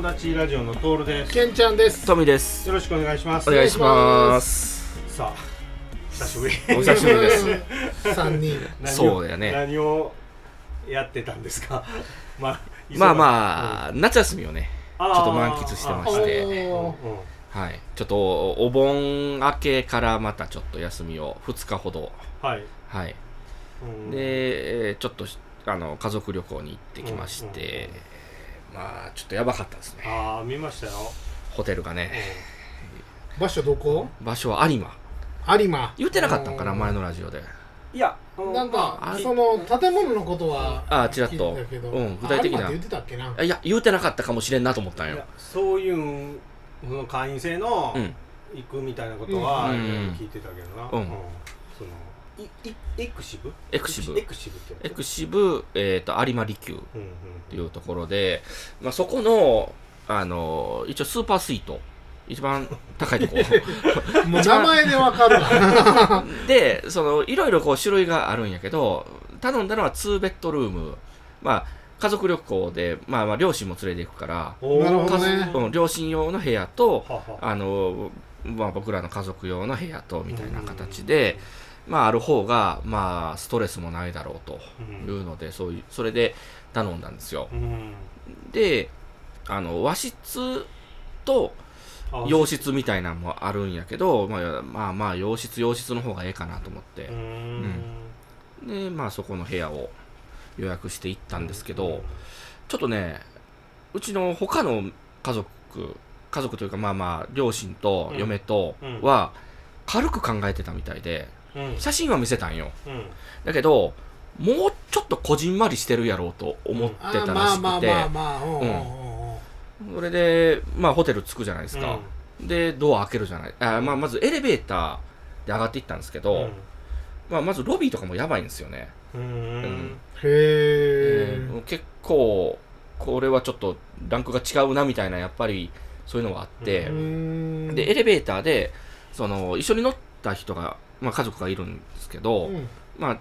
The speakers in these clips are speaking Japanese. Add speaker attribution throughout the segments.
Speaker 1: 友達ラジオのトールです。
Speaker 2: けんちゃんです。
Speaker 3: トミです
Speaker 1: よろしくお願いします。
Speaker 3: お願いします
Speaker 1: さあ、久しぶり。
Speaker 3: お久しぶりです
Speaker 2: 三人。
Speaker 3: そうだよね
Speaker 1: 何をやってたんですか？まあ、
Speaker 3: まあまあ、夏休みをね
Speaker 1: あ、
Speaker 3: ちょっと満喫してま
Speaker 2: お
Speaker 3: して
Speaker 2: ー
Speaker 3: はいちょっとおお盆明けからまたちょっと休みを2日ほど
Speaker 1: あ、はい。
Speaker 3: はい
Speaker 1: うん
Speaker 3: でえーちょっとあの家族旅行に行ってきまして、まあちょっとやばかったですね。
Speaker 1: ああ、見ましたよ。
Speaker 3: ホテルがね。
Speaker 2: 場所どこ？
Speaker 3: 場所は有馬。
Speaker 2: 有馬。
Speaker 3: 言ってなかったんかな
Speaker 2: うん。
Speaker 3: 前のラジオで。
Speaker 1: いや、
Speaker 2: なんか
Speaker 3: あ
Speaker 2: その建物のことは
Speaker 3: あちらっと。うん具体的な。
Speaker 2: 言ってたっけな？
Speaker 3: あいや言うてなかったかもしれんなと思ったんよ。
Speaker 1: そういうその会員制の
Speaker 3: うん。
Speaker 1: 行くみたいなことは
Speaker 3: うん。
Speaker 1: 聞いてたけどな。
Speaker 3: うん
Speaker 1: エクシブ？
Speaker 3: エクシブ。
Speaker 1: エクシブ。
Speaker 3: エクシブ、えー、と有馬離宮
Speaker 1: うんうん
Speaker 3: っていうところで、まあ、そこの、あの一応スーパースイート。一番高いとこ。
Speaker 2: もう名前でわかるわ。
Speaker 3: でそのいろいろこう種類があるんやけど頼んだのは2ベッドルーム。まあ家族旅行で、まあ、まあ両親も連れて行くから、
Speaker 1: おー
Speaker 2: なるほどね。
Speaker 3: 両親用の部屋と
Speaker 1: はは。
Speaker 3: あの、まあ、僕らの家族用の部屋とみたいな形で、まあ、ある方が、まあ、ストレスもないだろうというのでそういうそれで頼んだんですよ。
Speaker 1: うん。
Speaker 3: であの和室と
Speaker 1: あ
Speaker 3: 洋室みたいなのもあるんやけど、まあ、まあまあ洋室洋室の方がええかなと思って。
Speaker 1: う、ん。
Speaker 3: でまあそこの部屋を予約して行ったんですけど、
Speaker 1: うん。
Speaker 3: ちょっとねうちの他の家族家族というかまあまあ両親と嫁と
Speaker 1: うん。
Speaker 3: は軽く考えてたみたいで
Speaker 1: うん
Speaker 3: 写真は見せたんよ。
Speaker 1: うん。
Speaker 3: だけどもうちょっとこじんまりしてるやろうと思って
Speaker 2: あ
Speaker 3: たらしくて。それでまあホテル着くじゃないですか、でドア開けるじゃない。あ、まあ、まずエレベーターで上がっていったんですけど、まあ、まずロビーとかもやばいんですよね、
Speaker 1: うんうん。
Speaker 2: へえ。
Speaker 3: うん。結構これはちょっとランクが違うなみたいなやっぱりそういうのがあって。
Speaker 2: う、ん。
Speaker 3: でエレベーターでその一緒に乗った人が、まあ、家族がいるんですけど、
Speaker 2: うん。
Speaker 3: まあ、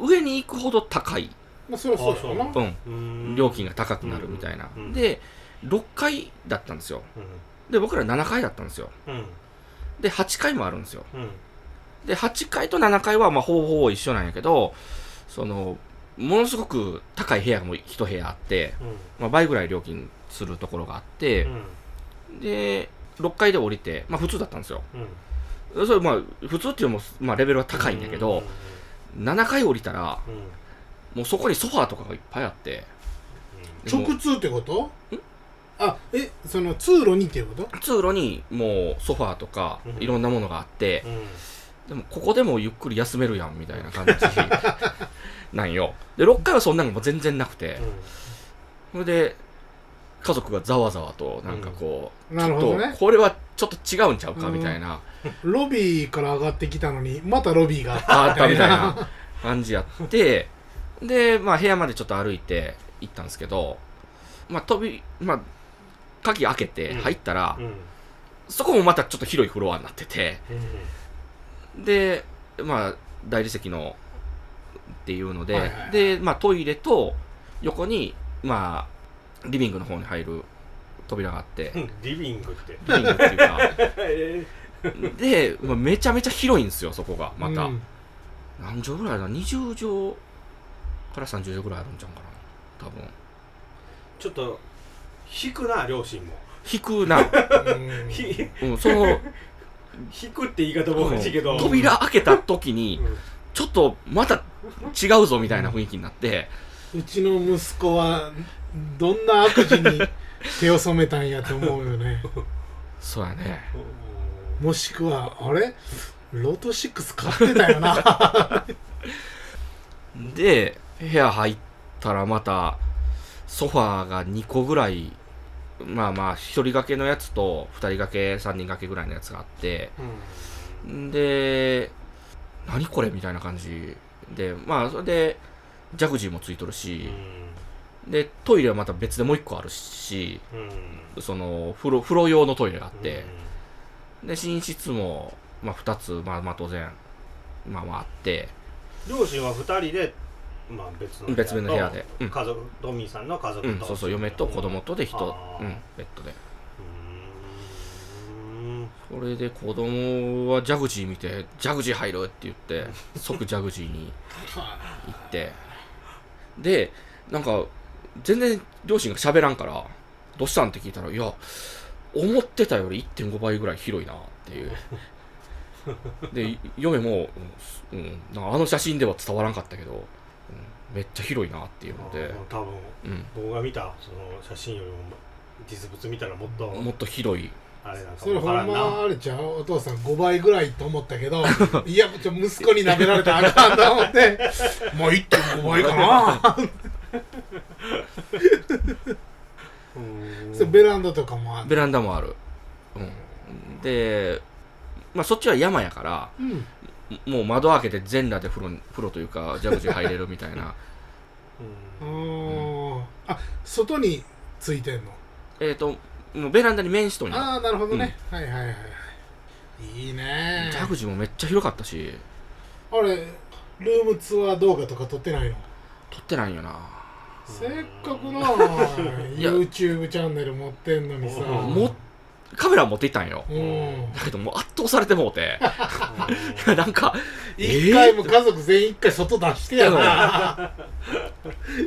Speaker 3: 上に行くほど高い、
Speaker 2: まあそりゃそうだよな。
Speaker 1: あ。
Speaker 3: うん。
Speaker 1: うん。
Speaker 3: 料金が高くなるみたいな、
Speaker 1: うん。
Speaker 3: で6階だったんですよ。
Speaker 1: う
Speaker 3: で僕ら7階だったんですよ。
Speaker 1: んうん。
Speaker 3: で8階もあるんですよ。
Speaker 1: うん。
Speaker 3: で8階と7階はまあほぼほぼ一緒なんやけどそのものすごく高い部屋がもう1部屋あって、まあ、倍ぐらい料金するところがあって
Speaker 1: う、ん。
Speaker 3: で6階で降りてまあ普通だったんですよ。
Speaker 1: うん
Speaker 3: それまあ普通っていうのも、まあ、レベルは高いんだけど、7階降りたらもうそこにソファーとかがいっぱいあって。
Speaker 2: 直通ってこと？あえその通路にっていうこと？
Speaker 3: 通路にもうソファーとか
Speaker 1: うん。
Speaker 3: いろんなものがあって、
Speaker 1: うん。
Speaker 3: でもここでもゆっくり休めるやんみたいな感じ なんよ。で6階はそんなのも全然なくて、それで家族がざわざわとなんかこう、
Speaker 2: なるほどね。
Speaker 3: ちょっとこれはちょっと違うんちゃうかみたいな、
Speaker 2: ロビーから上がってきたのにまたロビーが
Speaker 3: あったみたいな。感じやってでまあ部屋までちょっと歩いて行ったんですけどまあ飛びまあ鍵開けて入ったら、
Speaker 1: うん。
Speaker 3: そこもまたちょっと広いフロアになってて
Speaker 1: うん。
Speaker 3: でまあ大理石のっていうので、
Speaker 2: はいはいはい。
Speaker 3: でまあトイレと横にまあリビングの方に入る扉があって。
Speaker 1: うんリビングって。
Speaker 3: リビングっていうか。
Speaker 1: え
Speaker 3: で、まあ、めちゃめちゃ広いんですよそこがまた、
Speaker 2: うん。
Speaker 3: 何畳ぐらいだ20畳から30畳ぐらいあるんちゃうかな多分。
Speaker 1: ーちょっと引くな両親も。
Speaker 3: 引くな、
Speaker 2: うん。
Speaker 1: ひ
Speaker 3: うん、その
Speaker 1: 引くって言い方もおかしいけど。
Speaker 3: 扉開けた時に
Speaker 1: うん。
Speaker 3: ちょっとまた違うぞみたいな雰囲気になって。
Speaker 2: うちの息子はどんな悪事に手を染めたんやと思うよね。
Speaker 3: そうやね。
Speaker 2: もしくはあれ？ロト6買ってたよな。
Speaker 3: で部屋入ったらまたソファーが2個ぐらいまあまあ1人掛けのやつと2人掛け3人掛けぐらいのやつがあって。
Speaker 1: うん
Speaker 3: で何これ？みたいな感じで。まあそれでジャグジーもついとるし、でトイレはまた別でもう1個あるし
Speaker 1: うん。
Speaker 3: その風呂風呂用のトイレがあって、で寝室も、まあ、2つ、まあ、まあ当然まあまああって。
Speaker 1: 両親は二人でまあ別の
Speaker 3: 別々の部屋で。うん。
Speaker 1: 家族トミーさんの家族と、
Speaker 3: うんそうそう嫁と子供とで人うん。ベッドで。それで子供はジャグジー見てジャグジー入るって言って即ジャグジーに行って。でなんか全然両親が喋らんからどうしたんって聞いたらいや思ってたより1.5倍ぐらい広いなっていう。で嫁も、うん、なんかあの写真では伝わらんかったけど、うんめっちゃ広いなっていうので、
Speaker 1: 多分
Speaker 3: うん、
Speaker 1: 僕が見たその写真よりも実物見たらもっと
Speaker 3: もっと広い。
Speaker 1: あれなんか
Speaker 2: それほんまあれちゃう？お父さん5倍ぐらいと思ったけど いやちょ息子に舐められたらあかんと思ってもう1.5倍かな それベランダとかもある。
Speaker 3: ベランダもある、うん、で、まあ、そっちは山やから
Speaker 2: うん。
Speaker 3: もう窓開けて全裸で風呂に風呂というかジャグジー入れるみたいな。
Speaker 2: う
Speaker 1: うん。
Speaker 2: ー。んあ外についてんの？
Speaker 3: えっともうベランダに面しとんよ
Speaker 2: ああなるほどね、はいはいはいはい。いいね。
Speaker 3: ジャグジーもめっちゃ広かったし。
Speaker 2: あれルームツアー動画とか撮ってないの？
Speaker 3: 撮ってないんよな
Speaker 2: せっかくな YouTube チャンネル持ってんのにさ。
Speaker 1: うん
Speaker 3: もカメラ持っていったんよ。
Speaker 2: うん。
Speaker 3: だけどもう圧倒されてもうて。いやなんか
Speaker 2: 一回も家族全員一回外出してやな。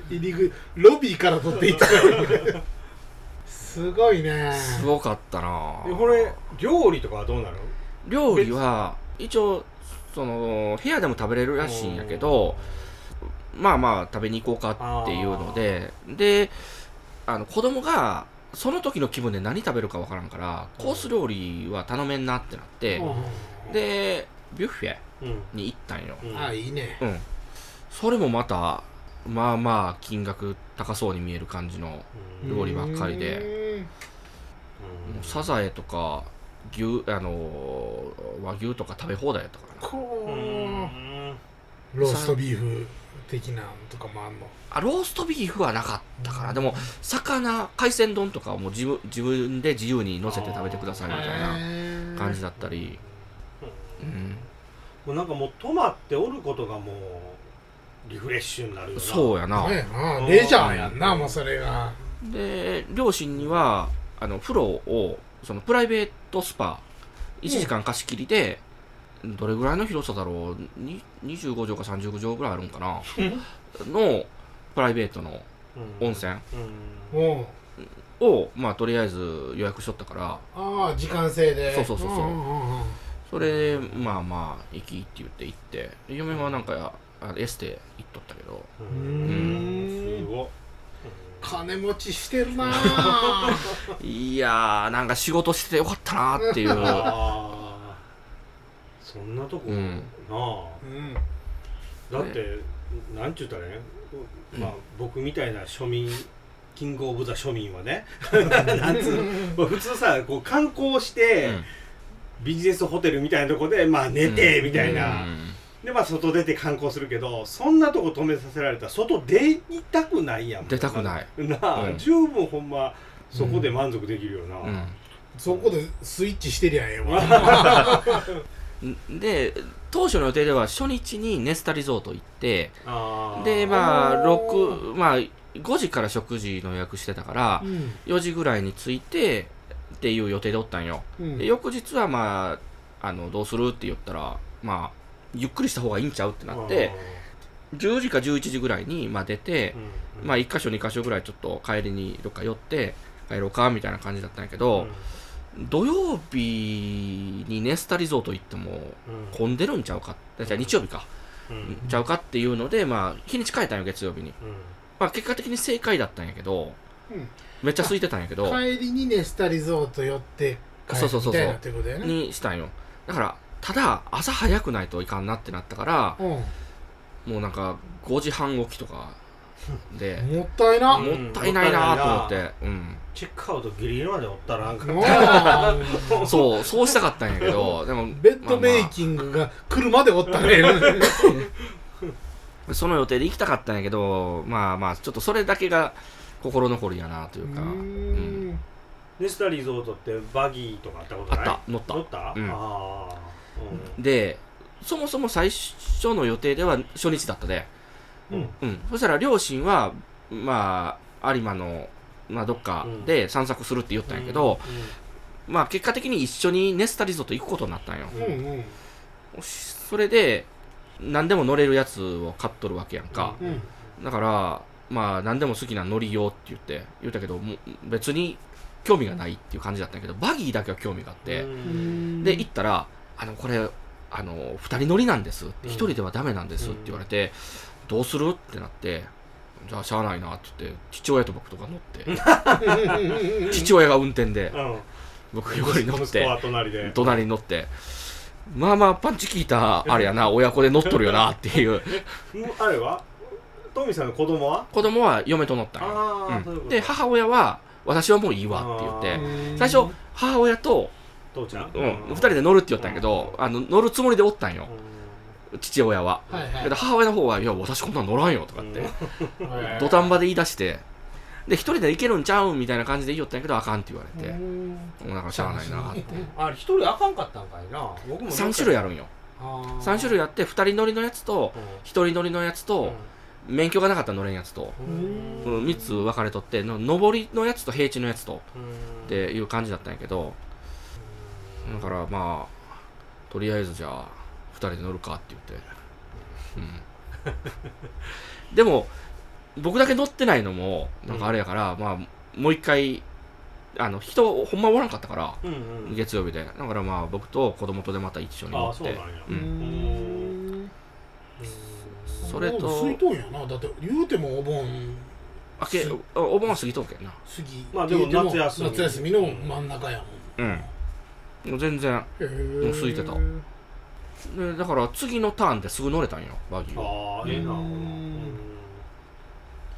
Speaker 2: 入り口ロビーから撮っていったから。すごいね。
Speaker 3: すごかったな。
Speaker 1: でこれ料理とかはどうなの？
Speaker 3: 料理は一応その部屋でも食べれるらしいんやけどまあまあ食べに行こうかっていうのでであの子供がその時の気分で何食べるかわからんからコース料理は頼めんなってなって
Speaker 2: うん。
Speaker 3: でビュッフェ
Speaker 1: うん。
Speaker 3: に行ったんよ。
Speaker 1: うん。
Speaker 2: あいいね。
Speaker 3: うん。それもまたまあまあ金額高そうに見える感じの
Speaker 1: うん。
Speaker 3: 料理ばっかりで
Speaker 2: うん
Speaker 1: うん。
Speaker 3: もうサザエとか牛あの和牛とか食べ放題やったからな。
Speaker 2: ローストビーフ的なんとかもあんの？
Speaker 3: あローストビーフはなかったかな。でも魚海鮮丼とかはもう自分自分で自由に乗せて食べてくださいみたいな感じだったり、うん、
Speaker 1: もうなんかもう泊まっておることがもうリフレッシュになるよな。
Speaker 3: そうやな。
Speaker 2: そうやなレジャーやんなもうそれが。
Speaker 3: で両親にはあの風呂をそのプライベートスパ1時間貸し切りで、どれぐらいの広さだろう？に25畳か30畳ぐらいあるんかな？のプライベートの
Speaker 1: うん。
Speaker 3: 温泉。をまあとりあえず予約しとったから。
Speaker 2: ああ時間制で。
Speaker 3: そうそうそうそう。ん
Speaker 2: んん
Speaker 3: それでまあまあ行きって言って行って。で嫁はなんかあエステ行っとったけど。
Speaker 1: う
Speaker 2: うん。
Speaker 1: すごい
Speaker 2: 金持ちしてるなあ
Speaker 3: いやーなん。か仕事しててよかったなっていう
Speaker 1: ああそんなとこ、
Speaker 3: うん
Speaker 1: な。あ
Speaker 2: うん。
Speaker 1: だって、なんちゅうたらね、まあ、僕みたいな庶民キングオブザ庶民はね なんつ普通さこう観光して、
Speaker 3: うん。
Speaker 1: ビジネスホテルみたいなとこで、まあ、寝てみたいな、
Speaker 3: うん。
Speaker 1: でまあ外出て観光するけどそんなとこ止めさせられたら外出たくないやん。
Speaker 3: 出たくない。
Speaker 1: なあ、
Speaker 3: うん。
Speaker 1: 十分ほんまそこで満足できるよな、
Speaker 3: うん。
Speaker 2: そこでスイッチしてりゃええわ
Speaker 3: で当初の予定では初日にネスタリゾート行ってでまあ
Speaker 2: おー。
Speaker 3: 6まあ5時から食事の予約してたから
Speaker 2: うん。
Speaker 3: 4時ぐらいに着いてっていう予定でおったんよ。
Speaker 2: うん。
Speaker 3: で翌日はまああのどうするって言ったらまあゆっくりした方がいいんちゃうってなって10時か11時ぐらいに、まあ、出て、
Speaker 1: うん。
Speaker 3: まあ1箇所2箇所ぐらいちょっと帰りにどっか寄って帰ろうかみたいな感じだったんやけど、土曜日にネスタリゾート行っても
Speaker 1: うん。
Speaker 3: 混んでるんちゃうか？じゃあ日曜日か、
Speaker 1: うん。
Speaker 3: ちゃうかっていうのでまあ日にち変えたんよ月曜日に、
Speaker 1: うん。
Speaker 3: まあ、結果的に正解だったんやけど
Speaker 2: うん。
Speaker 3: めっちゃ空いてたんやけど
Speaker 2: 帰りにネスタリゾート寄って帰る
Speaker 3: そうそうそうそう
Speaker 2: みたいなってことだよね
Speaker 3: にしたんよ。だからただ朝早くないといかんなってなったから
Speaker 2: うん。
Speaker 3: もうなんか5時半起きとかで
Speaker 2: もったいな。
Speaker 1: うん。
Speaker 3: もったいないなと思って、うん、
Speaker 1: チェックアウトギリギリまでおったらなんか。
Speaker 2: もう。
Speaker 3: そうそうしたかったんやけどでも
Speaker 2: ベッドメイキングが来るまでおったね
Speaker 3: その予定で行きたかったんやけどまあまあちょっとそれだけが心残りやなというか、
Speaker 2: う
Speaker 3: ん。
Speaker 2: ん。
Speaker 1: ネスタリゾートってバギーとかあったことない？
Speaker 3: あった乗った。
Speaker 1: 乗った、
Speaker 3: うん。
Speaker 1: ああ
Speaker 3: でそもそも最初の予定では初日だったで。
Speaker 2: うん
Speaker 3: うん、そしたら両親はまあ有馬の、まあ、どっかで散策するって言ったんやけど、まあ結果的に一緒にネスタリゾート行くことになったんよ、
Speaker 2: うんうん。
Speaker 3: それで何でも乗れるやつを買っとるわけやんか、
Speaker 2: うん。
Speaker 3: だからまあ何でも好きな乗りようって言って言ったけどもう別に興味がないっていう感じだったんやけどバギーだけは興味があって、
Speaker 2: うん。
Speaker 3: で行ったら「あのこれあの2人乗りなんです」って「
Speaker 1: うん
Speaker 3: 1人ではダメなんです」って言われて「どうする?」ってなって「じゃあしゃあないな」って言って父親と僕とか乗って 父親が運転で
Speaker 1: うん。
Speaker 3: 僕横に乗って
Speaker 1: は隣で。
Speaker 3: 隣に乗ってまあまあパンチ効いたあれやな 親子で乗っとるよなっていう。
Speaker 1: うんあれは？トミーさんの子供は？
Speaker 3: 子供は嫁と乗ったんで母親は私はもういいわって言って
Speaker 2: うん
Speaker 3: 最初母親と、
Speaker 1: 父ちゃん？
Speaker 3: うん、2人で乗るって言ったんやけどあの乗るつもりでおったんよ父親は。
Speaker 2: はいはい。
Speaker 3: 母親の方は「いや私こんなん乗らんよ」とかって。
Speaker 2: はい
Speaker 3: 土壇場で言い出して。で一人で行けるんちゃうんみたいな感じで言いよったんやけどあかんって言われて。
Speaker 2: うん。
Speaker 3: もうなんかしゃあないなって。
Speaker 1: あれ一人あかんかったんかいな。僕も
Speaker 3: 3種類あるんよ。3種類あって2人乗りのやつと1人乗りのやつと免許がなかったら乗れんやつと。
Speaker 2: うん。
Speaker 3: 3つ分かれとっての上りのやつと平地のやつと。っていう感じだったんやけど。だからまあとりあえずじゃあ2人で乗るかって言って、うん、でも僕だけ乗ってないのもなんかあれやから、まあもう一回あの人ほんまおらんかったから
Speaker 1: うんうん。
Speaker 3: 月曜日で。だからまあ僕と子供とでまた一緒に乗って。
Speaker 1: そ
Speaker 3: れと
Speaker 2: 水筒やな。だって言うてもお盆
Speaker 3: あけあお盆は過ぎとんけんな。
Speaker 2: 過ぎ。
Speaker 1: まあでも夏休み。
Speaker 2: 夏休みの真ん中やもん。
Speaker 3: うん。もう全然もう空いてたでだから次のターンですぐ乗れたんよバギーは
Speaker 1: ああええな。
Speaker 2: う
Speaker 1: うん。ん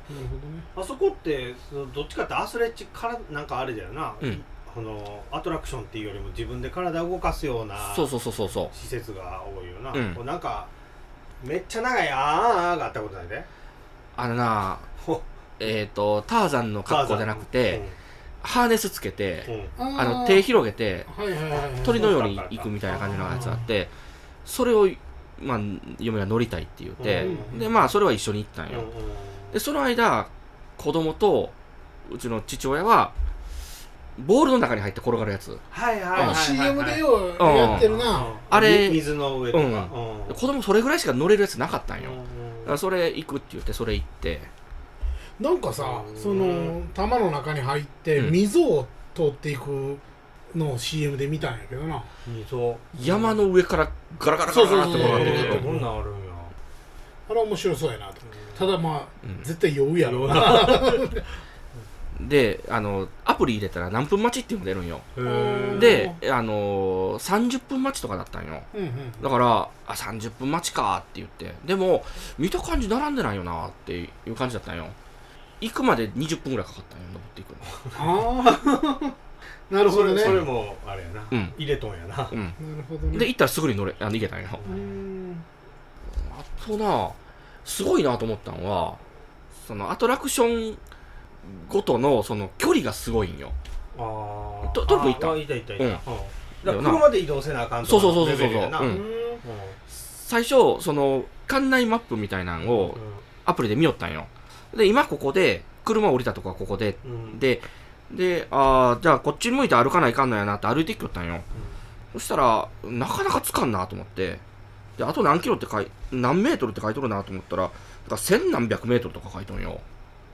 Speaker 2: なるほどね
Speaker 1: あそこってそのどっちかってアスレチックからなんかあれだよな、
Speaker 3: うん。
Speaker 1: あのアトラクションっていうよりも自分で体を動かすような
Speaker 3: そうそうそうそうそう。
Speaker 1: 施設が多いよな、
Speaker 3: うん。
Speaker 1: こうなんかめっちゃ長いあーあーがあったことないで。
Speaker 3: あのな
Speaker 1: ほ。
Speaker 3: えっ、とターザンの格好じゃなくて、ハーネスつけて、
Speaker 1: うん。うん。
Speaker 3: あの手広げて
Speaker 2: はいはいはいはい。
Speaker 3: 鳥のように行くみたいな感じのやつあってそれを、まあ、嫁が乗りたいって言って、
Speaker 1: うん。
Speaker 3: でまあそれは一緒に行ったんよ、でその間子供とうちの父親はボールの中に入って転がるやつ。
Speaker 1: はいはいはい
Speaker 2: CM でようやってるな。
Speaker 1: あ
Speaker 3: あれ
Speaker 1: れ水の上とか、
Speaker 3: うん。
Speaker 1: うん。
Speaker 3: 子供それぐらいしか乗れるやつなかったんよ、
Speaker 1: うん。
Speaker 3: だそれ行くって言ってそれ行って。
Speaker 2: なんかさ
Speaker 1: うん。
Speaker 2: その玉の中に入って
Speaker 3: うん。
Speaker 2: 溝を通っていくのを CM で見たんやけどな。
Speaker 1: 水
Speaker 3: 山の上からガラガラガラガラって転がって
Speaker 2: そう。そうそう
Speaker 3: くる
Speaker 1: こんなんあるんや
Speaker 2: あれは面白そうやなと。ただまあ
Speaker 3: うん。
Speaker 2: 絶対酔うやろ。うな。
Speaker 3: であのアプリ入れたら何分待ちっていうのが出るんよ。であのー、30分待ちとかだったんよ。
Speaker 2: うんうん
Speaker 3: だからあ30分待ちかって言って。でも見た感じ並んでないよなっていう感じだったんよ。行くまで20分ぐらいかかったんよ登っていくの。
Speaker 2: ああなるほどね。
Speaker 1: それもあれやな、
Speaker 3: うん。
Speaker 1: 入れとんやな。
Speaker 3: うん。
Speaker 2: なるほどね。
Speaker 3: で行ったらすぐに乗れあ逃げたんよ
Speaker 2: うーん。
Speaker 3: あとなすごいなと思ったのはそのアトラクションごとのその距離がすごいんよ。
Speaker 1: あ
Speaker 3: どどこ行った。
Speaker 1: あいたいたいた、
Speaker 3: う
Speaker 1: うん。んだから車で移動せなあかん
Speaker 3: そう
Speaker 1: とか
Speaker 3: そうそうそうそう
Speaker 1: レベルやな。
Speaker 3: うん。
Speaker 2: うん
Speaker 3: 最初その館内マップみたいなのをアプリで見よったんよ。で今ここで車降りたとこはここで。
Speaker 1: うん。
Speaker 3: でであーじゃあこっち向いて歩かないかんのやなって歩いてきよったんよ。そしたらなかなかつかんなと思って。であと何キロって書い何メートルって書いとるなと思ったらだから千何百メートルとか書いとんよ。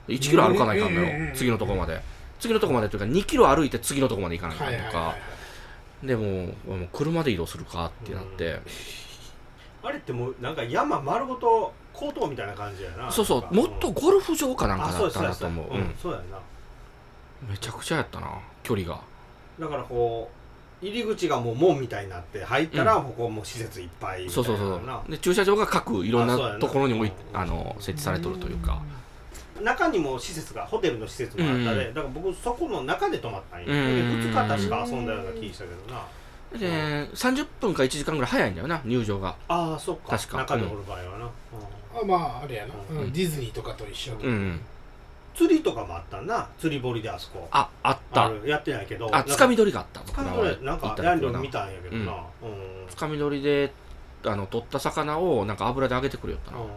Speaker 3: 1キロ歩かないかんのよ次のとこまで。次のとこまでというか2キロ歩いて次のとこまで行かないか
Speaker 2: はい
Speaker 3: んとかでももう車で移動するかってなって。
Speaker 1: あれってもうなんか山丸ごと高等みたいな感じやな。
Speaker 3: そうそうもっとゴルフ場かなんかだったなと思う。うん
Speaker 1: そうやうん。そうやな
Speaker 3: めちゃくちゃやったな距離が。
Speaker 1: だからこう入り口がもう門みたいになって入ったらここもう施設いっぱいみた
Speaker 3: そ
Speaker 1: いうな
Speaker 3: そうそう。
Speaker 1: な
Speaker 3: で駐車場が各いろん
Speaker 1: な
Speaker 3: な。ところにもい
Speaker 1: うん
Speaker 3: あの設置されとるというか。
Speaker 1: 中にも施設がホテルの施設もあったで、
Speaker 3: うん。
Speaker 1: だから僕そこの中で泊まったんよ、
Speaker 3: うん。
Speaker 1: で2日確か遊んだような気したけどな、
Speaker 3: で30分か1時間ぐらい早いんだよな入場が。
Speaker 1: ああそっか。
Speaker 3: 確か。
Speaker 1: 中でおる場合はな、
Speaker 2: あまああれやな、
Speaker 1: うん。
Speaker 2: うん。ディズニーとかと一緒で、
Speaker 3: うんうん
Speaker 1: 釣りとかもあったな。釣り堀であそこ。
Speaker 3: ああった。
Speaker 1: る。やってないけど。
Speaker 3: あつかみ取りがあった
Speaker 1: つかみ取りなんかやんりょ
Speaker 3: 時は。な
Speaker 1: 見たんやけどな。うん、
Speaker 3: つかみ取りであの取った魚をなんか油で揚げてくれよったな、
Speaker 1: うん。ま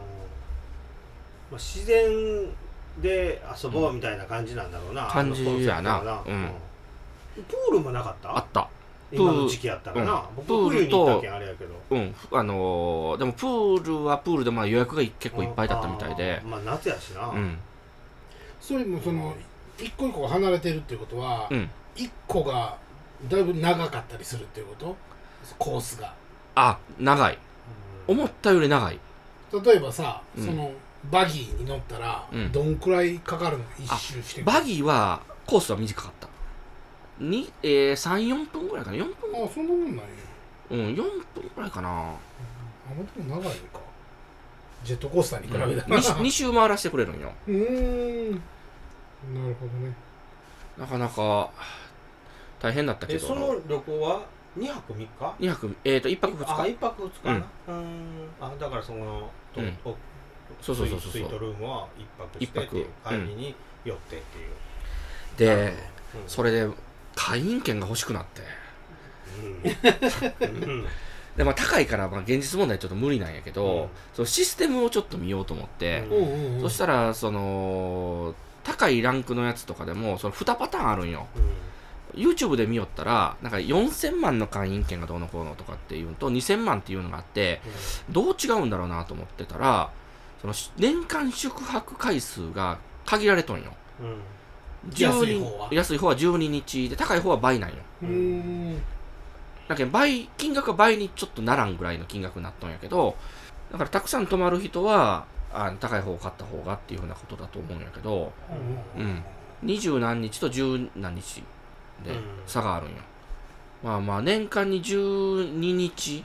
Speaker 1: あ、自然で遊ぼうみたいな感じなんだろうな、
Speaker 3: 感じやな。うん。
Speaker 1: プールもなかった？
Speaker 3: あった。
Speaker 1: 今の時期やったらな、
Speaker 3: うん。
Speaker 1: 僕
Speaker 3: プールと
Speaker 1: 冬に行ったけんあれやけど。
Speaker 3: うん。あのーでもプールはプールでまあ予約が結構いっぱいだったみたいで。
Speaker 1: まあ夏やしな、
Speaker 3: うん
Speaker 2: それもその一個一個が離れてるっていうことは
Speaker 3: うん。
Speaker 2: 一個がだいぶ長かったりするっていうこと？コースが。
Speaker 3: あ長い。
Speaker 1: うん。
Speaker 3: 思ったより長い。
Speaker 2: 例えばさ、
Speaker 3: うん。
Speaker 2: そのバギーに乗ったら、
Speaker 3: うん。
Speaker 2: どんくらいかかるの？一周して
Speaker 3: バギーはコースは短かった。に、えー、34分ぐらいかな？4分
Speaker 2: あそんなもんなんや
Speaker 3: うん4分ぐらいかな。
Speaker 2: あまでも長いのかジェットコースターに比べたら、
Speaker 3: 2, 2 周回らせてくれるんよ。
Speaker 2: うーん。なるほどね。
Speaker 3: なかなか大変だったけど。
Speaker 1: えその旅行は2泊3日
Speaker 3: ？2泊えっ、ー、と1泊2
Speaker 1: あ
Speaker 3: 日
Speaker 1: 1泊2日な？うん。あだからそのと
Speaker 3: うん。
Speaker 1: お
Speaker 3: そうそうそうそう
Speaker 1: スイートルームは1泊してっていう
Speaker 3: 一泊。
Speaker 1: 帰りに寄ってっていう、
Speaker 3: で
Speaker 1: うん。
Speaker 3: それで会員権が欲しくなって。
Speaker 1: うん。うん
Speaker 3: でまあ高いからまあ現実問題ちょっと無理なんやけど、
Speaker 1: うん。
Speaker 3: そのシステムをちょっと見ようと思って、そしたらその高いランクのやつとかでもその2パターンあるんよ。YouTube で見よったらなんか4000万の会員権がどうのこうのとかっていうのと2000万っていうのがあってどう違うんだろうなと思ってたらそのし年間宿泊回数が限られとんよ。
Speaker 1: うん。うん
Speaker 2: 安い方は。
Speaker 3: 安い方は12日で高い方は倍なんよだけど倍金額が倍にちょっとならんぐらいの金額になっとんやけどだからたくさん泊まる人はあの高い方を買った方がっていうふうなことだと思うんやけどうん。二十何日と十何日で
Speaker 1: うん。
Speaker 3: 差があるんよ、まあまあ年間に12日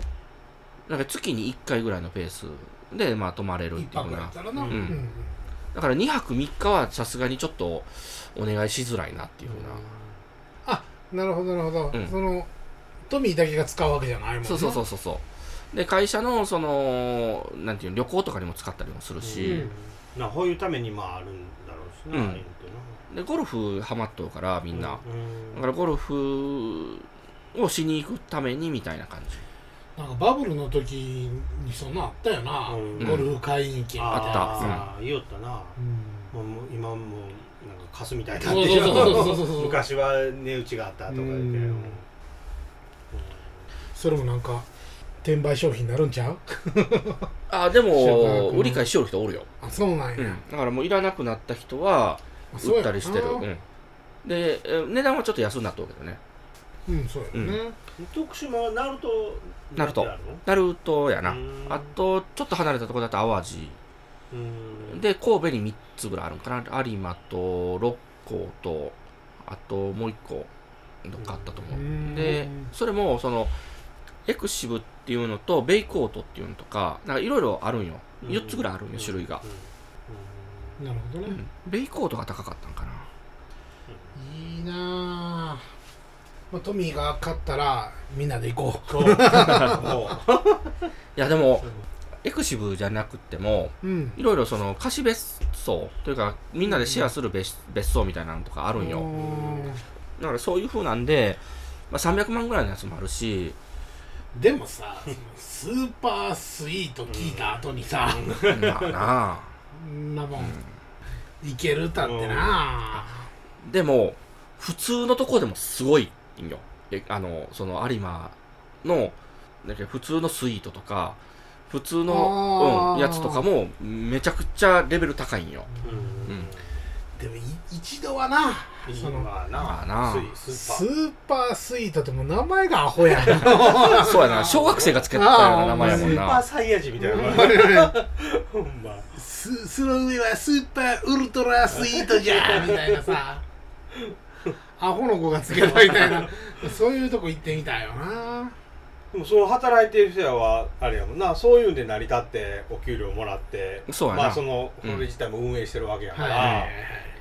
Speaker 3: なんか月に1回ぐらいのペースでまあ泊まれるっ
Speaker 2: 一
Speaker 3: ていうふうな。
Speaker 1: うん。
Speaker 2: うん
Speaker 3: だから2泊3日はさすがにちょっとお願いしづらいなっていうふうな、
Speaker 2: なるほどなるほど、
Speaker 3: うん。
Speaker 2: そのトミーだけが使うわけじゃないもんな
Speaker 3: そうそうそうそうそう。で会社のそのなんていうの旅行とかにも使ったりもするし、
Speaker 1: うん。なこういうためにまああるんだろうしな、
Speaker 3: うん。でゴルフハマっとるからみんな、
Speaker 1: うん。
Speaker 3: だからゴルフをしに行くためにみたいな感じ。
Speaker 2: なんかバブルの時にそんなあったよな、
Speaker 1: うん。
Speaker 2: ゴルフ会員権みたいな。
Speaker 3: あった。
Speaker 1: ああ言いよったな、
Speaker 2: うん。
Speaker 1: もう今もうなんかカスみたいになってる。
Speaker 2: そうそうそうそう
Speaker 1: 昔は値打ちがあったとか言って、
Speaker 2: うん
Speaker 1: うん
Speaker 2: それもなんか転売商品になるんちゃう？
Speaker 3: あで
Speaker 2: 宿
Speaker 3: も
Speaker 2: 泊
Speaker 3: 売り買いしよる人おるよ、
Speaker 2: あそうなんや、
Speaker 3: うん、だからもういらなくなった人は売ったりしてる、
Speaker 2: な
Speaker 3: うん、でえ値段はちょっと安くなっとるけどね。
Speaker 2: うんそうやね、
Speaker 1: 徳島はナルト
Speaker 3: ナルト
Speaker 1: なんて
Speaker 3: ナルト。やな。
Speaker 1: あ
Speaker 3: とちょっと離れたところだと淡路。
Speaker 1: うん。
Speaker 3: で神戸に3つぐらいあるんかな。有馬と六甲とあともう1個どっかあったと思う、
Speaker 2: うん。
Speaker 3: でそれもそのエクシブっていうのとベイコートっていうのとかなんかいろいろあるんよ。4つぐらいあるんよ種類が、
Speaker 2: なるほどね、
Speaker 3: うん。ベイコートが高かったんかな。い
Speaker 2: いなあ、まあ、トミーが勝ったらみんなで行こ
Speaker 1: そう。も
Speaker 3: いやでもエクシブじゃなくてもいろいろその貸し別荘というかみんなでシェアする別,、別荘みたいなのとかあるんよ。だからそういう風なんで、まあ、300万ぐらいのやつもあるし
Speaker 2: でもさスーパースイート聞いた後にさ、
Speaker 3: まあな
Speaker 2: そんなもんいけるたってな、
Speaker 3: でも普通のとこでもすごいんよ。えあのその有馬の普通のスイートとか普通の、うん、やつとかもめちゃくちゃレベル高いんよ
Speaker 2: 一度はな。
Speaker 1: うん
Speaker 2: その
Speaker 1: まあな。
Speaker 3: まあな
Speaker 1: スー
Speaker 2: ーパースイートってもう名前がアホやん
Speaker 3: そうやな。小学生がつけたような名前やもん
Speaker 1: パースーパー
Speaker 3: な。
Speaker 1: サイヤ人みたいな。ほんま。
Speaker 2: すその上はスーパーウルトラスイートじゃみたいなさ。アホの子がつけたみたいな。そういうとこ行ってみたいよな。
Speaker 1: でもその働いてる人やはあれやもんな。そういうんで成り立ってお給料もらって。
Speaker 3: そうやな。
Speaker 1: まあその
Speaker 3: うん。
Speaker 1: これ自体も運営してるわけやから、
Speaker 2: はいはいはいはい。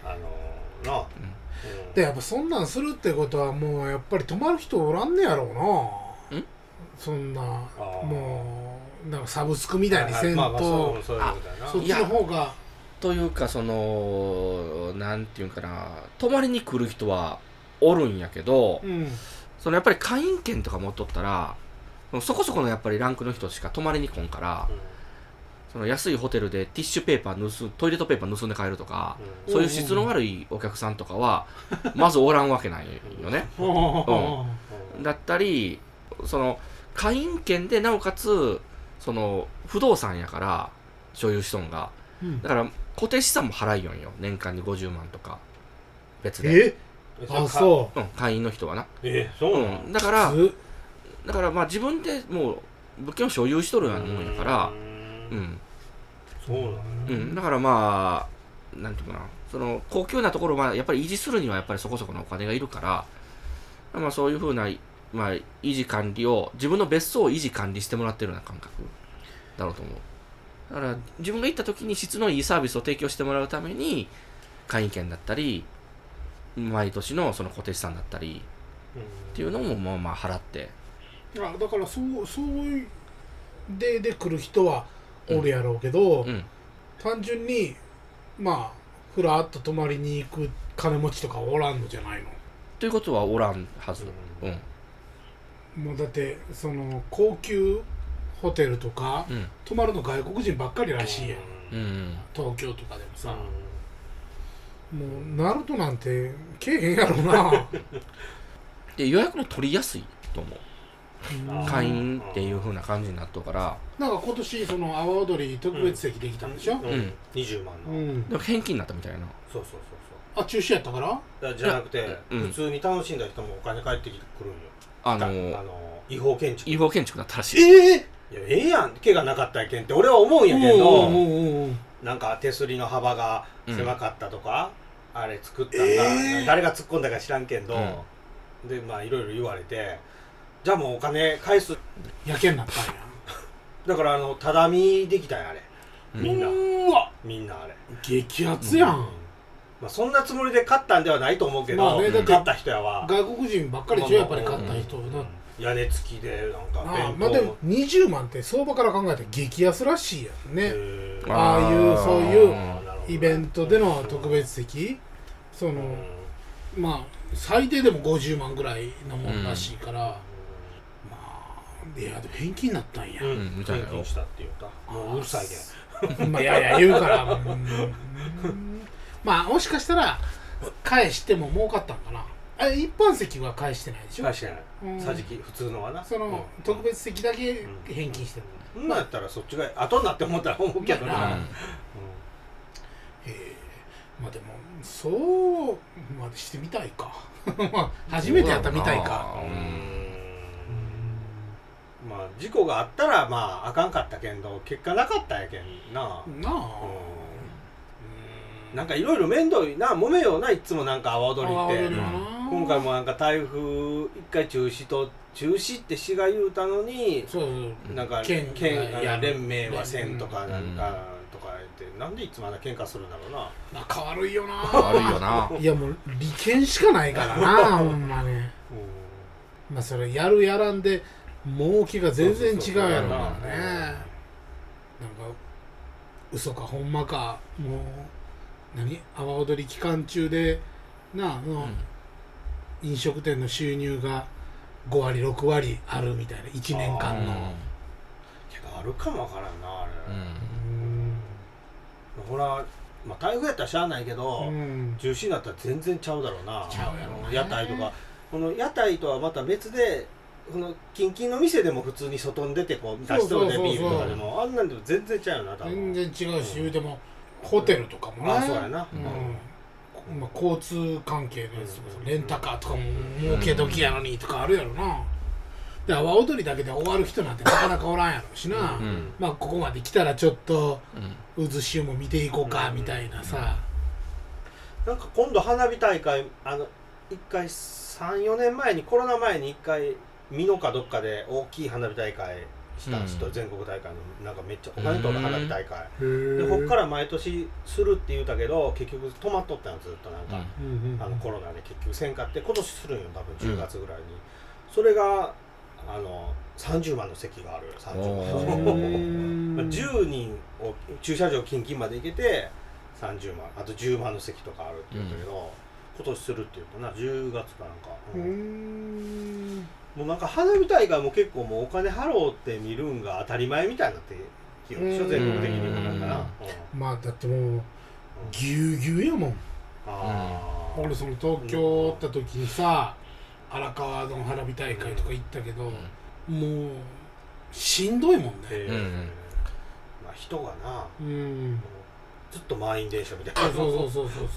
Speaker 1: あのな、うん。
Speaker 2: でやっぱそんなんするってことはもうやっぱり泊まる人おらんねやろうな。ん？そんな
Speaker 1: ー。
Speaker 2: もうなんかサブスクみたいにせんと。
Speaker 1: そ
Speaker 2: っちの方が。
Speaker 3: というかそのなんていうんかな。泊まりに来る人はおるんやけど
Speaker 2: うん。
Speaker 3: そのやっぱり会員権とか持っとったらそこそこのやっぱりランクの人しか泊まりに来んからその安いホテルでティッシュペーパー盗むトイレットペーパー盗んで帰るとか、
Speaker 1: うん。
Speaker 3: そういう質の悪いお客さんとかはまずおらんわけないよね。
Speaker 2: うん。
Speaker 3: だったりその会員権でなおかつその不動産やから所有しとんが。
Speaker 2: うん。
Speaker 3: だから固定資産も払いよんよ。年間に50万とか。別で、
Speaker 2: え？あそ
Speaker 3: う。ん、会員の人はな、
Speaker 1: えそうなの？
Speaker 3: うん、だから
Speaker 2: う
Speaker 3: だからまあ自分でもう物件を所有しとるようなもんやから
Speaker 1: う
Speaker 3: うん。ん、
Speaker 1: そうなの
Speaker 3: うん、だからまあなんていうかな。その高級なところはやっぱり維持するにはやっぱりそこそこのお金がいるからまあそういうふうな、まあ、維持管理を自分の別荘を維持管理してもらってるような感覚だろうと思う。だから自分が行った時に質のいいサービスを提供してもらうために会員権だったり毎年のその固定資産だったりっていうのもまあまあ払って。
Speaker 2: あだからそうそういうでで来る人はおるやろうけど、
Speaker 3: うん。
Speaker 2: 単純にまあふらっと泊まりに行く金持ちとかおらんのじゃないの？
Speaker 3: ということはおらんはず。うん。
Speaker 2: もうだってその高級ホテルとか
Speaker 3: うん。
Speaker 2: 泊まるの外国人ばっかりらしいやん。
Speaker 3: うん。うん
Speaker 2: 東京とかでもさ、
Speaker 1: う
Speaker 2: もうナルトなんてけえへんやろな。
Speaker 3: で予約も取りやすいと思う会員っていう風な感じになっとうから。
Speaker 2: なんか今年その阿波踊り特別席できたんでしょ、
Speaker 1: ん。
Speaker 3: うん。
Speaker 1: 20万の
Speaker 2: うん
Speaker 3: でも返金になったみたいな。
Speaker 1: そうそうそう
Speaker 2: あ中止やったから？
Speaker 1: じゃなくて
Speaker 3: うん。
Speaker 1: 普通に楽しんだ人もお金返ってきてくるんよ。
Speaker 3: あ
Speaker 1: たあ
Speaker 3: の
Speaker 1: の違法建築
Speaker 3: 違法建築だったらしい。
Speaker 2: ええ
Speaker 1: いやええやん。怪我なかったやけんって俺は思うんやけどなんか手すりの幅が狭かったとか、あれ作ったんが、
Speaker 2: えー
Speaker 1: 誰が突っ込んだか知らんけんど、でまあいろいろ言われてじゃあもうお金返す
Speaker 2: やけになったんや。
Speaker 1: だからあのただ見できたんやあれ。みんな。
Speaker 2: うーわ。
Speaker 1: みんなあれ。
Speaker 2: 激アツやん、
Speaker 1: うん。まあ、そんなつもりで買ったんではないと思うけど、
Speaker 2: まあね
Speaker 3: だって
Speaker 1: 買った人やは
Speaker 2: 外国人ばっかりでしょやっぱり買った人
Speaker 1: うん。
Speaker 2: な、
Speaker 1: 屋根付きでなんか
Speaker 2: ああ
Speaker 1: 弁当。
Speaker 2: まあでも20万って相場から考えて激安らしいやんね。
Speaker 1: へー。
Speaker 2: ああいうそういう
Speaker 1: あーなるほど。
Speaker 2: イベントでの特別席。その、まあ最低でも50万ぐらいのもんらしいから、まあいやでも返金になったんや、
Speaker 1: うん、
Speaker 3: うんみたいなよ。
Speaker 1: 返金したって言ったもううるさいけん。
Speaker 2: まあいやいや言うから。うん。まあもしかしたら返しても儲かったんかな。あ一般席は返してないでしょ？
Speaker 1: 返してない。
Speaker 2: うん。
Speaker 1: 桟敷普通のはな。
Speaker 2: その、
Speaker 1: うん。
Speaker 2: 特別席だけ返金してる、
Speaker 1: そんなんやったらそっちが後になって思ったら思うけど
Speaker 2: まあ
Speaker 1: な、
Speaker 3: うん。
Speaker 2: ええまあでもそうまでしてみたいか。まあ初めてやったらみたいか。
Speaker 3: う
Speaker 1: うんんまあ事故があったらまああかんかったけんど結果なかったんやけんな、
Speaker 2: なあ、
Speaker 1: うん。なんかいろいろ面倒いな揉めようないっつもなんか阿波踊りって。今回もなんか台風一回中止と中止って市が言うたのに
Speaker 2: そうそう。
Speaker 1: なんか
Speaker 2: 県
Speaker 1: 県
Speaker 2: が
Speaker 1: いや連盟はせんとか
Speaker 3: うん。
Speaker 1: なんかとか言ってなんでいつまだ喧嘩するんだろうな。
Speaker 2: 仲悪いよな。
Speaker 3: 悪いよな。い
Speaker 2: やもう利権しかないからな ほんまねまあそれやるやらんで儲けが全然違うやろからね。なんか嘘かほんまか。もう何？阿波踊り期間中でなああの、飲食店の収入が5割6割あるみたいな1年間の。
Speaker 1: けどあるかもわからんなあれ、
Speaker 3: うん。
Speaker 2: うん。
Speaker 1: ほら、まあ、台風やったらしゃあないけど、
Speaker 2: うん。
Speaker 1: 中止になったら全然ちゃうだろうな。
Speaker 2: ちゃうやろうね。
Speaker 1: 屋台とか。この屋台とはまた別でこのキンキンの店でも普通に外に出てこう出しとるね
Speaker 2: そうそうそうそう。
Speaker 1: ビールとかでもあんなんでも全然ちゃうよな多分
Speaker 2: 全然違うし、言うてもホテルとかもね
Speaker 1: あそうやな、
Speaker 2: うん。まあ、交通関係のやつとかさレンタカーとかも儲け時やのにとかあるやろな。で阿波踊りだけで終わる人なんてなかなかおらんやろしな、
Speaker 3: うん。
Speaker 2: まあここまで来たらちょっと
Speaker 3: うん。
Speaker 2: 渦潮も見ていこうかみたいなさ、
Speaker 1: なんか今度花火大会あの一回34年前にコロナ前に一回美濃かどっかで大きい花火大会したんですと、
Speaker 3: うん。
Speaker 1: 全国大会のなんかめっちゃお金取る花火大会、
Speaker 2: へ
Speaker 1: でこっから毎年するって言うたけど結局止まっとったのずっとなんか、
Speaker 2: うん。うん
Speaker 1: あのコロナで結局せんかって今年するんよ多分10月ぐらいに、それがあの30万の席があるよ30
Speaker 3: お
Speaker 1: 万
Speaker 2: ー。
Speaker 1: まあ10人を駐車場近々まで行けて30万。あと10万の席とかあるって言うんだけど、今年するって言うとな10月かなんか、
Speaker 2: う
Speaker 1: んもうなんか花火大会も結構もうお金払おうって見るんが当たり前みたいになって記憶でしょ全国的にもだから、
Speaker 3: うん。
Speaker 2: まあだってもうぎゅうぎゅうやもん。
Speaker 1: あー。
Speaker 2: 俺その東京おった時にさ荒川の花火大会とか行ったけど、もうしんどいもんね。
Speaker 1: まあ人がな
Speaker 2: うん。
Speaker 1: ずっと満員電車みたいな。
Speaker 2: そうそうそうそうそう
Speaker 1: う。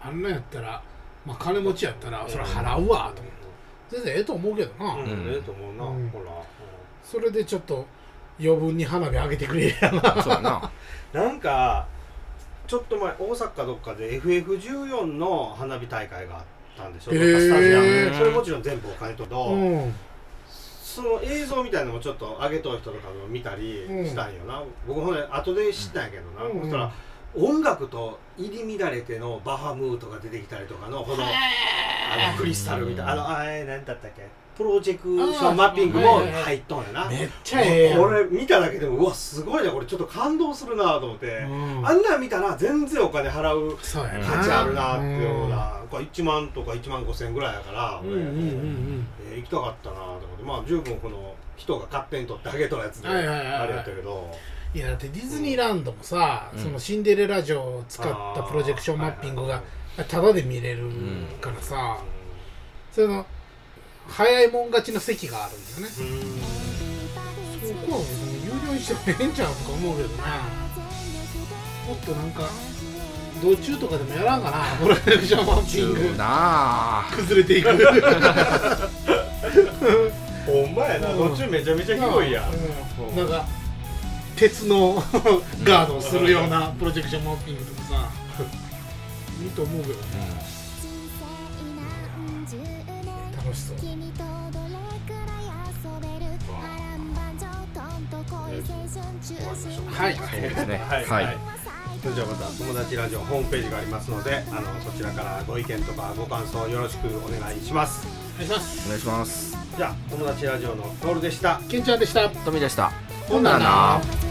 Speaker 2: あんなんやったらまあ金持ちやったら
Speaker 1: ん
Speaker 2: それ払うわと思って全然ええと思うけどな、
Speaker 1: うん、うん。
Speaker 3: うん
Speaker 1: ええと思うな、
Speaker 2: うん。
Speaker 1: ほら、
Speaker 2: それでちょっと余分に花火上げてくれやな。
Speaker 3: そうやな。
Speaker 1: うんなんかちょっと前大阪かどっかで FF14 の花火大会があったんでしょ、
Speaker 2: へー。
Speaker 1: どっかスタジアム。それもちろん全部お金とど、
Speaker 2: うん。
Speaker 1: その映像みたいなのもちょっと上げとる人とかも見たりしたんよな、僕ほんで後で知ったんやけどな、
Speaker 2: うん。
Speaker 1: そしたら音楽と入り乱れてのバハムートが出てきたりとかのこのクリスタルみたいな。あのあれ何だったっけ？プロジェクションマッピングも入っとんやな、
Speaker 2: めっちゃええ。
Speaker 1: これ見ただけでもうわすごいなこれ。ちょっと感動するなと思って、
Speaker 2: うん。
Speaker 1: あんなん見たら全然お金払う価値あるなっていうような、これ1万とか1万5千円ぐらいやから、
Speaker 2: うんうんうんうん。
Speaker 1: えー行きたかったなと思って。まあ十分この人が勝手に取ってあげとるやつで、
Speaker 2: はい
Speaker 1: あれやったけど。
Speaker 2: いやだってディズニーランドもさ、
Speaker 3: うん。
Speaker 2: そのシンデレラ城を使ったプロジェクションマッピングがタダで見れるからさ、その早いもん勝ちの席があるんだよね。
Speaker 1: うん。
Speaker 2: そこは別に有料にしてもええんちゃうとか思うけどな。もっとなんか道中とかでもやらんかな。プロジェクションマッピング
Speaker 3: 中な。あ
Speaker 2: 崩れていく
Speaker 1: ほんまやな、
Speaker 2: うん。
Speaker 1: 途中めちゃめちゃ広いやん、
Speaker 2: うん。なんか鉄の ガードをするようなプロジェクションマッピングとかさいいと思うけどね楽しそう。はい
Speaker 3: そう。ですね
Speaker 1: はい。
Speaker 3: はい。
Speaker 1: それじゃあまた友達ラジオホームページがありますのであのそちらからご意見とかご感想よろしくお願いします。
Speaker 2: お願いします。
Speaker 3: お願いします。
Speaker 1: じゃあ友達ラジオのトールでした。
Speaker 2: ケンちゃんでした。
Speaker 3: トミでした。
Speaker 2: ほんならな